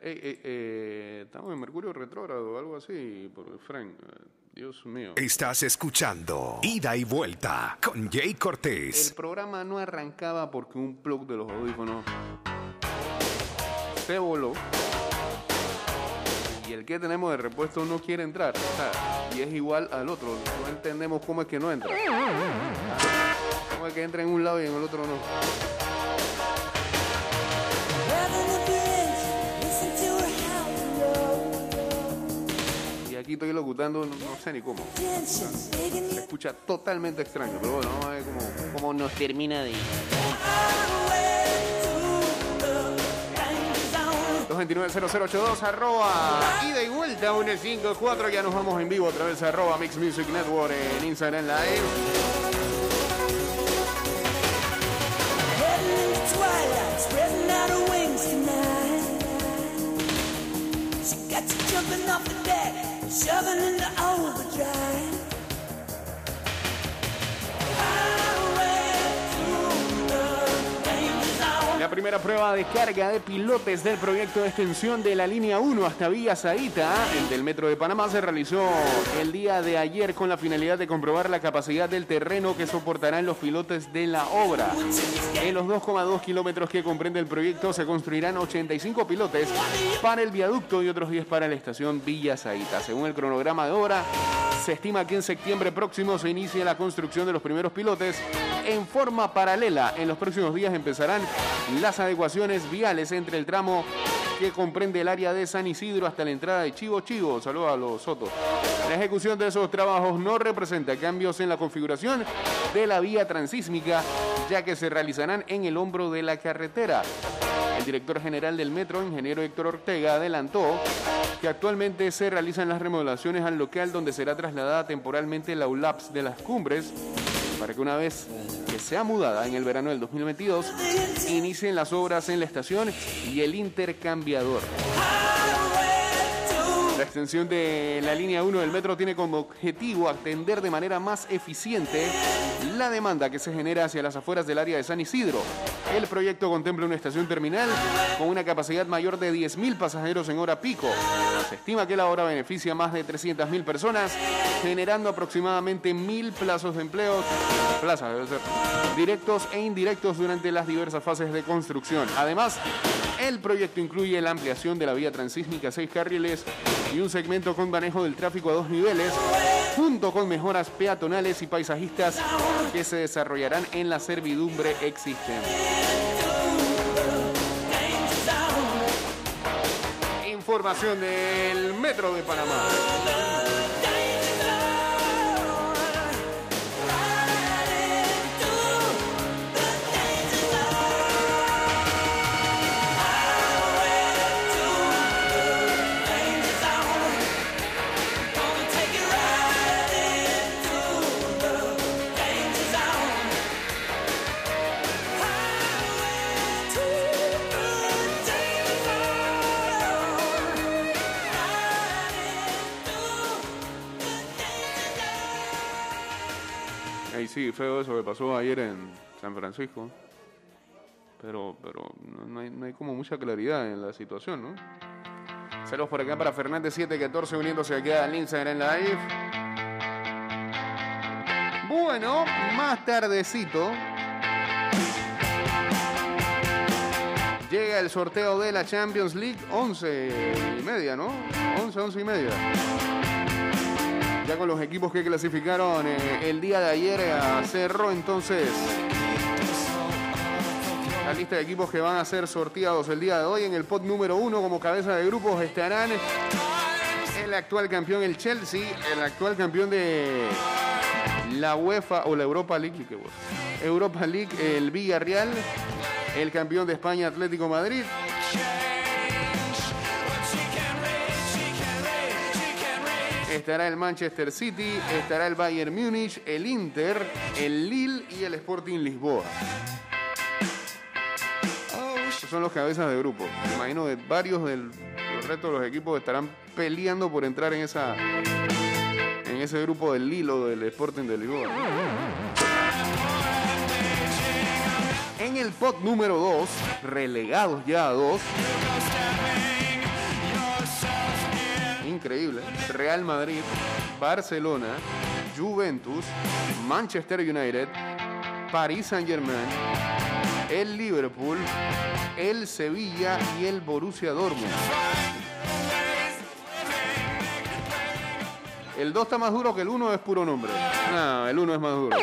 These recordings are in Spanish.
Eh, eh, eh, estamos en Mercurio retrógrado o algo así, por Frank. Dios mío. Estás escuchando Ida y Vuelta con Jay Cortés. El programa no arrancaba porque un plug de los audífonos se voló. Y el que tenemos de repuesto no quiere entrar. o sea, y es igual al otro. No entendemos cómo es que no entra. Cómo es que entra en un lado y en el otro no. Aquí estoy locutando, no, sé ni cómo. Se escucha totalmente extraño, pero bueno, vamos a ver cómo, cómo nos termina de ir. 229-0082, arroba ida y vuelta 154. Ya nos vamos en vivo a través de arroba Mix Music Network en Instagram Live. Jumping off the deck, shoving into overdrive. Primera prueba de carga de pilotes del proyecto de extensión de la línea 1 hasta Villa Zaita, el del Metro de Panamá, se realizó el día de ayer con la finalidad de comprobar la capacidad del terreno que soportarán los pilotes de la obra. En los 2,2 kilómetros que comprende el proyecto se construirán 85 pilotes para el viaducto y otros 10 para la estación Villa Zaita. Según el cronograma de obra, se estima que en septiembre próximo se inicie la construcción de los primeros pilotes. En forma paralela, en los próximos días empezarán las adecuaciones viales entre el tramo que comprende el área de San Isidro hasta la entrada de Chivo Chivo. Saludos a los Sotos. La ejecución de esos trabajos no representa cambios en la configuración de la vía transísmica, ya que se realizarán en el hombro de la carretera. El director general del metro, ingeniero Héctor Ortega, adelantó que actualmente se realizan las remodelaciones al local donde será trasladada temporalmente la ULAPS de las cumbres para que una vez que sea mudada en el verano del 2022, inicien las obras en la estación y el intercambiador. La extensión de la línea 1 del metro tiene como objetivo atender de manera más eficiente la demanda que se genera hacia las afueras del área de San Isidro. El proyecto contempla una estación terminal con una capacidad mayor de 10.000 pasajeros en hora pico. Se estima que la obra beneficia a más de 300.000 personas, generando aproximadamente 1.000 plazos de empleo, plazas debe ser, directos e indirectos durante las diversas fases de construcción. Además, el proyecto incluye la ampliación de la vía transísmica a seis carriles y un segmento con manejo del tráfico a dos niveles, junto con mejoras peatonales y paisajistas que se desarrollarán en la servidumbre existente. Información del Metro de Panamá. Sí, feo eso que pasó ayer en San Francisco. Pero, pero no, hay, como mucha claridad en la situación, ¿no? Saludos por acá para Fernández 714 uniéndose aquí al Instagram Live. Bueno, más tardecito. Llega el sorteo de la Champions League 11 y media, ¿no? 11, 11 y media. Ya con los equipos que clasificaron eh, el día de ayer eh, cerró entonces la lista de equipos que van a ser sorteados el día de hoy. En el pot número uno como cabeza de grupos estarán el actual campeón el Chelsea, el actual campeón de la UEFA o la Europa League. Europa League, el Villarreal, el campeón de España Atlético Madrid. Estará el Manchester City, estará el Bayern Múnich, el Inter, el Lille y el Sporting Lisboa. Estos son los cabezas de grupo. Me imagino que varios del los restos de los equipos estarán peleando por entrar en esa en ese grupo del Lille o del Sporting de Lisboa. En el pot número 2, relegados ya a 2, Real Madrid, Barcelona, Juventus, Manchester United, Paris Saint-Germain, el Liverpool, el Sevilla y el Borussia Dortmund. El 2 está más duro que el 1 es puro nombre. No, el 1 es más duro.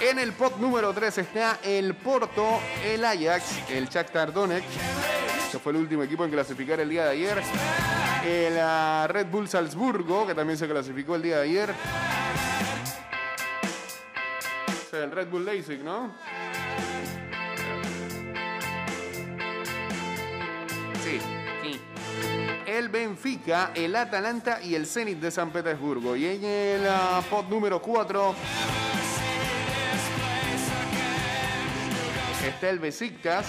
En el pot número 3 está el Porto, el Ajax, el Shakhtar Donetsk, que fue el último equipo en clasificar el día de ayer. El ah, Red Bull Salzburgo, que también se clasificó el día de ayer. O sea, el Red Bull Leipzig, ¿no? Sí, sí. El Benfica, el Atalanta y el Zenit de San Petersburgo. Y en el ah, pot número 4 está el Besiktas,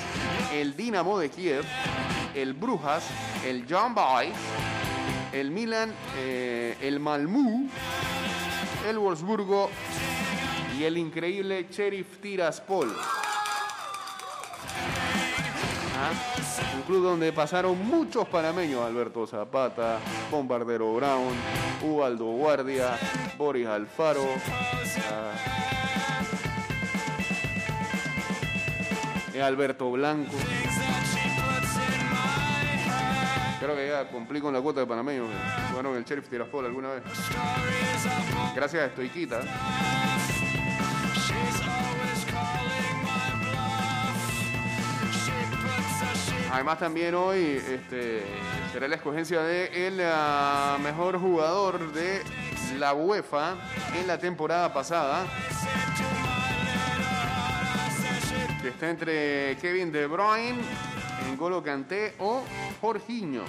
el Dinamo de Kiev, el Brujas, el John Boy, el Milan, eh, el Malmö, el Wolfsburgo y el increíble Sheriff Tiraspol. Ah, Un club donde pasaron muchos panameños, Alberto Zapata, Bombardero Brown, Ubaldo Guardia, Boris Alfaro. ah, Alberto Blanco. Creo que ya cumplí con la cuota de panameños. que Jugaron el Sheriff Tiraspol alguna vez. Gracias a Estoiquita. Además también hoy este, será la escogencia de el ah, mejor jugador de la UEFA en la temporada pasada. Está entre Kevin De Bruyne, N'Golo Kanté o Jorginho.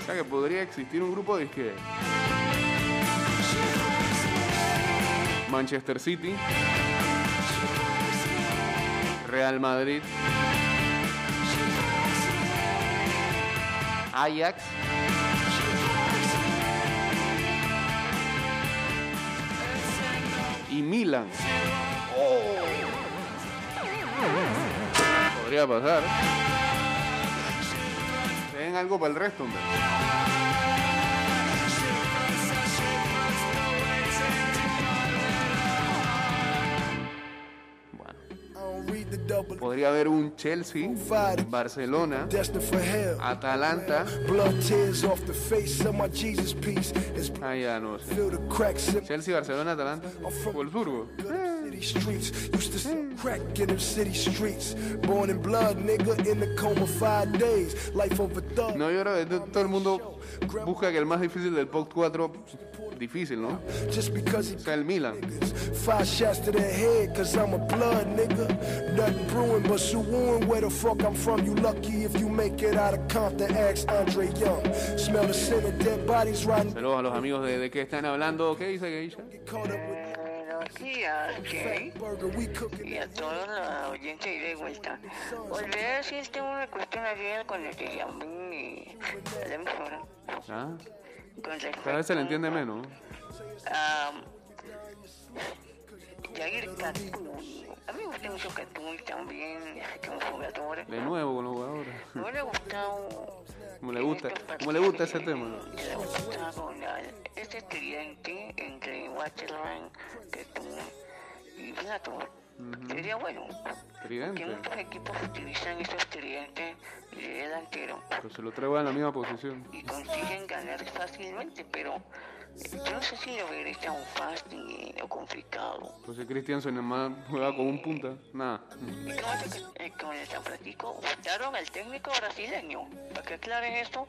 O sea que podría existir un grupo de que Manchester City, Real Madrid, Ajax, y Milan. Podría pasar. Den algo para el resto, hombre. Podría haber un Chelsea, Barcelona. Atalanta. Ah, ya no sé. Chelsea, Barcelona, Atalanta. Wolfsburgo. City streets. Used to sell crack in them city streets. Born in blood, nigga, in the coma five days. Life of a thug. No, yo creo que to- todo el mundo busca que el más difícil del POC 4, difícil, ¿no? Just because he O sea, el Milan. Five shots to the head, cause I'm a blood nigga. Nothing brewing but Suwon, where the fuck I'm from. You lucky if you make it out of Compton, ask Andre Young. Smell the scent of dead bodies riding. Saludos a los amigos de, de qué están hablando. ¿Qué dice Geisha? Burger, we cooking. Y a todos los oyentes de ida y vuelta. Volví a decirte una cuestión ayer cuando te llamé a la emisora. Ah, cada vez se le entiende menos. a Jair Catuy. A mí me gusta mucho Catuy también, como jugador. De nuevo con los jugadores. No le ha gustado. Como le gusta, como le gusta ese tema. Le ha gustado la- este tridente entre Waterman, Catuy y Blato. Sería bueno. Que Tridente. muchos equipos utilizan esos tridentes de delantero Pero se lo traigo en la misma posición. y consiguen ganar fácilmente, pero eh, yo no sé si lo veré tan fácil o complicado. Pues si Christiansen más juega con un punta, nada. Y como, te- eh, San Francisco, votaron al técnico brasileño. ¿Para qué aclares esto?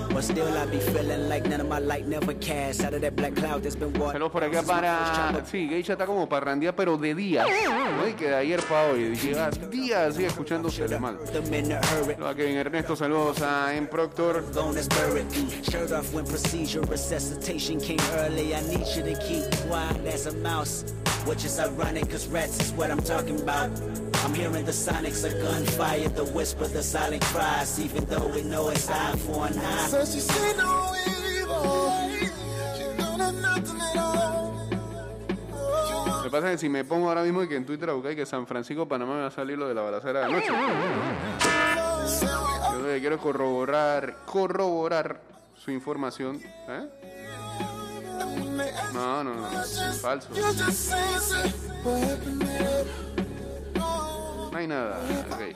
But still I be feeling like none of my light never cast out of that black cloud that's been water. Saludos por acá para. Sí, Geisha está como parrandía, pero de día. ¿no? Que de ayer para hoy. Lleva días así escuchándose mal. A Kevin Ernesto, saludos a M. Proctor. Shirt off when procedure resuscitation came early. I need you to keep quiet as a mouse. Which is ironic, cause rats is what I'm talking about. I'm hearing the sonics of gunfire, the whisper, the silent cries, even though we know it's eye for an eye. Says she see no evil. She don't have nothing at all. Lo que pasa es que si me pongo ahora mismo y que en Twitter a buscar y que San Francisco, Panamá me va a salir lo de la balacera de anoche. Yo quiero corroborar, corroborar su información. ¿eh? No, no, no, es falso. You just say, say, what happened there? No hay nada. ok.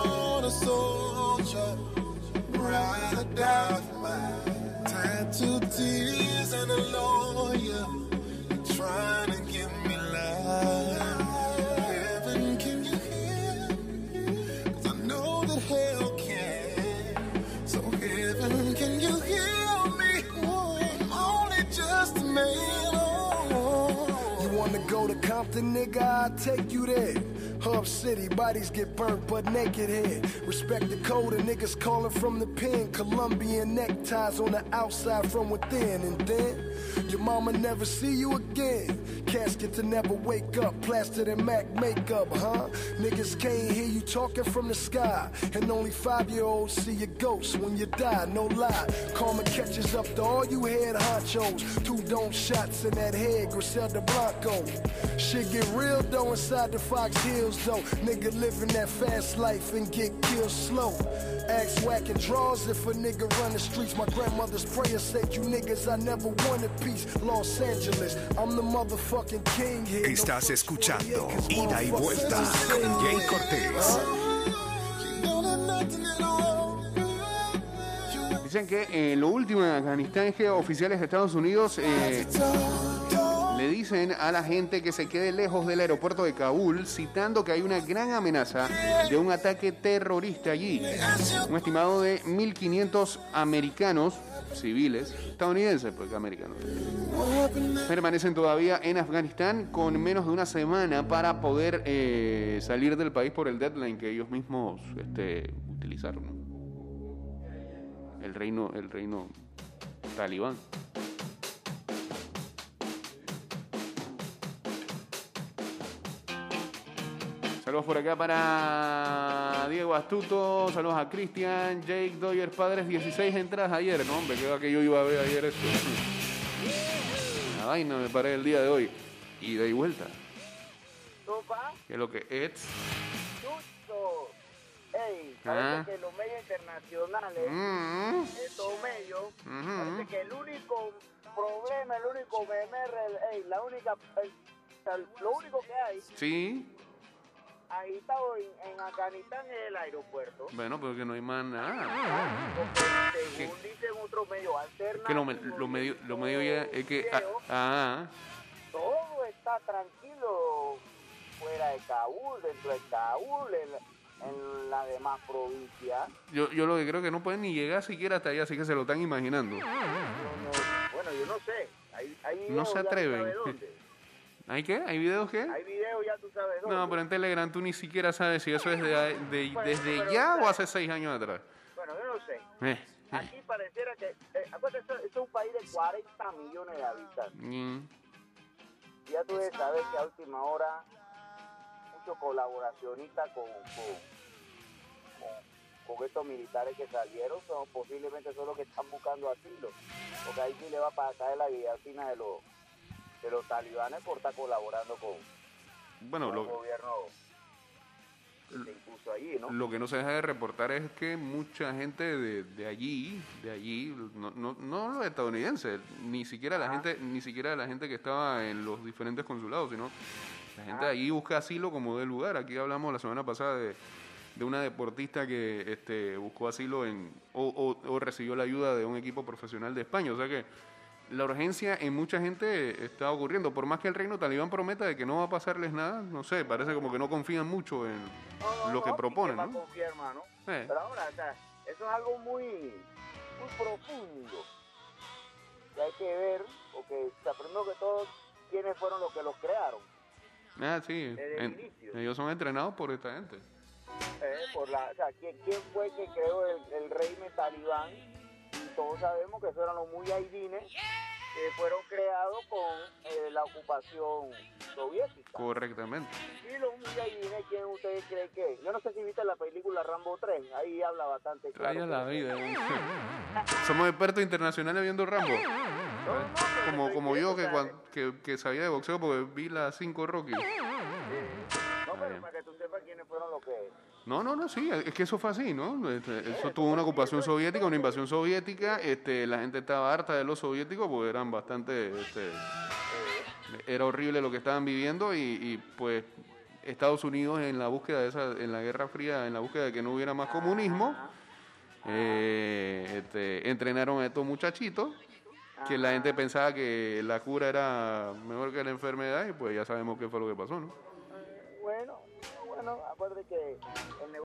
On nigga? I'll take you there. Hub City, bodies get burnt, but naked head. Respect the code, and niggas calling from the pen. Colombian neckties on the outside from within. And then, your mama never see you again. Casket to never wake up, plastered in Mac makeup, huh? Niggas can't hear you talking from the sky. And only five year olds see your ghost when you die, no lie. Karma catches up to all you head honchos. Two dome shots in that head, Griselda Blanco. Shit get real though inside the Fox Hills though. Nigga living that fast life and get killed slow. Axe whacking draws if a nigga run the streets. My grandmother's prayer said, You niggas, I never wanted peace. Los Angeles, I'm the motherfucking king Estás escuchando 48, 'cause Ida y Vuelta con Jay Cortés. Dicen que eh, lo último en Afganistán es que oficiales de Estados Unidos eh, le dicen a la gente que se quede lejos del aeropuerto de Kabul, citando que hay una gran amenaza de un ataque terrorista allí. Un estimado de 1.500 americanos civiles, estadounidenses, porque americanos, permanecen todavía en Afganistán con menos de una semana para poder eh, salir del país por el deadline que ellos mismos este, utilizaron. el reino, el reino talibán. Saludos por acá para Diego Astuto, saludos a Cristian, Jake Doyer, padres, 16 entradas ayer, no hombre, creo que yo iba a ver ayer esto. La vaina me paré el día de hoy. Y de vuelta. Que es lo que es. Ey, Ah. parece que los medios internacionales, Mm, estos medios, Ujú. parece que el único problema, el único el- ey, la única, el- lo único que hay sí, agitado en, en Afganistán es el aeropuerto. bueno, pero que no hay más nada. Porque según dicen otros medios alternativos, Que lo, me- lo medio, lo medio ya es que. ah, videos, ah, todo está tranquilo fuera de Kabul, dentro de Kabul, en, en la demás provincias. yo, yo lo que creo que no pueden ni llegar siquiera hasta allá, así que se lo están imaginando. No, no, bueno, yo no sé. Hay videos, No se atreven. dónde. ¿Hay qué? ¿Hay videos qué? Hay videos, ya tú sabes dónde. No, pero en Telegram tú ni siquiera sabes si eso es de, de- desde ya o hace seis años atrás. Bueno, yo no sé. Eh, eh, Aquí pareciera que... Eh, acuérdate, esto, esto es un país de 40 millones de habitantes. mm, ya tú debes saber que a última hora muchos colaboracionistas con, con, con, con estos militares que salieron son posiblemente son los que están buscando asilo. Porque ahí sí le va a caer la guillotina de los, de los talibanes por estar colaborando con, Bueno, con el lo, gobierno que impuso allí, ¿no? lo que no se deja de reportar es que mucha gente de, de allí, de allí, no, no, no los estadounidenses, ni siquiera la gente, ni siquiera la gente que estaba en los diferentes consulados, sino la gente de allí busca asilo como de lugar. Aquí hablamos la semana pasada de, de una deportista que este, buscó asilo en o, o- o recibió la ayuda de un equipo profesional de España. O sea que la urgencia en mucha gente está ocurriendo. Por más que el reino talibán prometa de que no va a pasarles nada, no sé, parece como que no confían mucho en No, no, lo que no, proponen, ¿quién va a ¿no? confiar, hermano? Eh. Pero ahora, o sea, eso es algo muy, muy profundo. Que hay que ver, porque, o sea, primero que todo, quiénes fueron los que los crearon. Ah, sí, Desde el inicio. ellos son entrenados por esta gente. Eh, por la, o sea, ¿quién, quién fue que creó el, el régimen talibán? Todos sabemos que esos eran los muyahidines que fueron creados con eh, la ocupación soviética. Correctamente. Y los muyahidines, ¿quién ustedes creen que? es? Yo no sé si viste la película Rambo 3, ahí habla bastante claro. La vida. ¿eh? Somos expertos internacionales viendo Rambo. No, no, pero Como, como yo que, entiendo, o cuan- que, que sabía de boxeo porque vi las cinco Rocky. sea, No, pero para que tú sepas quiénes fueron los que... No, no, no, sí, es que eso fue así, ¿no? Este, Eso tuvo una ocupación soviética, una invasión soviética, este, la gente estaba harta de los soviéticos porque eran bastante, este, era horrible lo que estaban viviendo y, pues Estados Unidos en la búsqueda de esa, en la Guerra Fría, en la búsqueda de que no hubiera más comunismo, eh, este, entrenaron a estos muchachitos que la gente pensaba que la cura era mejor que la enfermedad y pues ya sabemos qué fue lo que pasó, ¿no? Bueno, acuérdate que el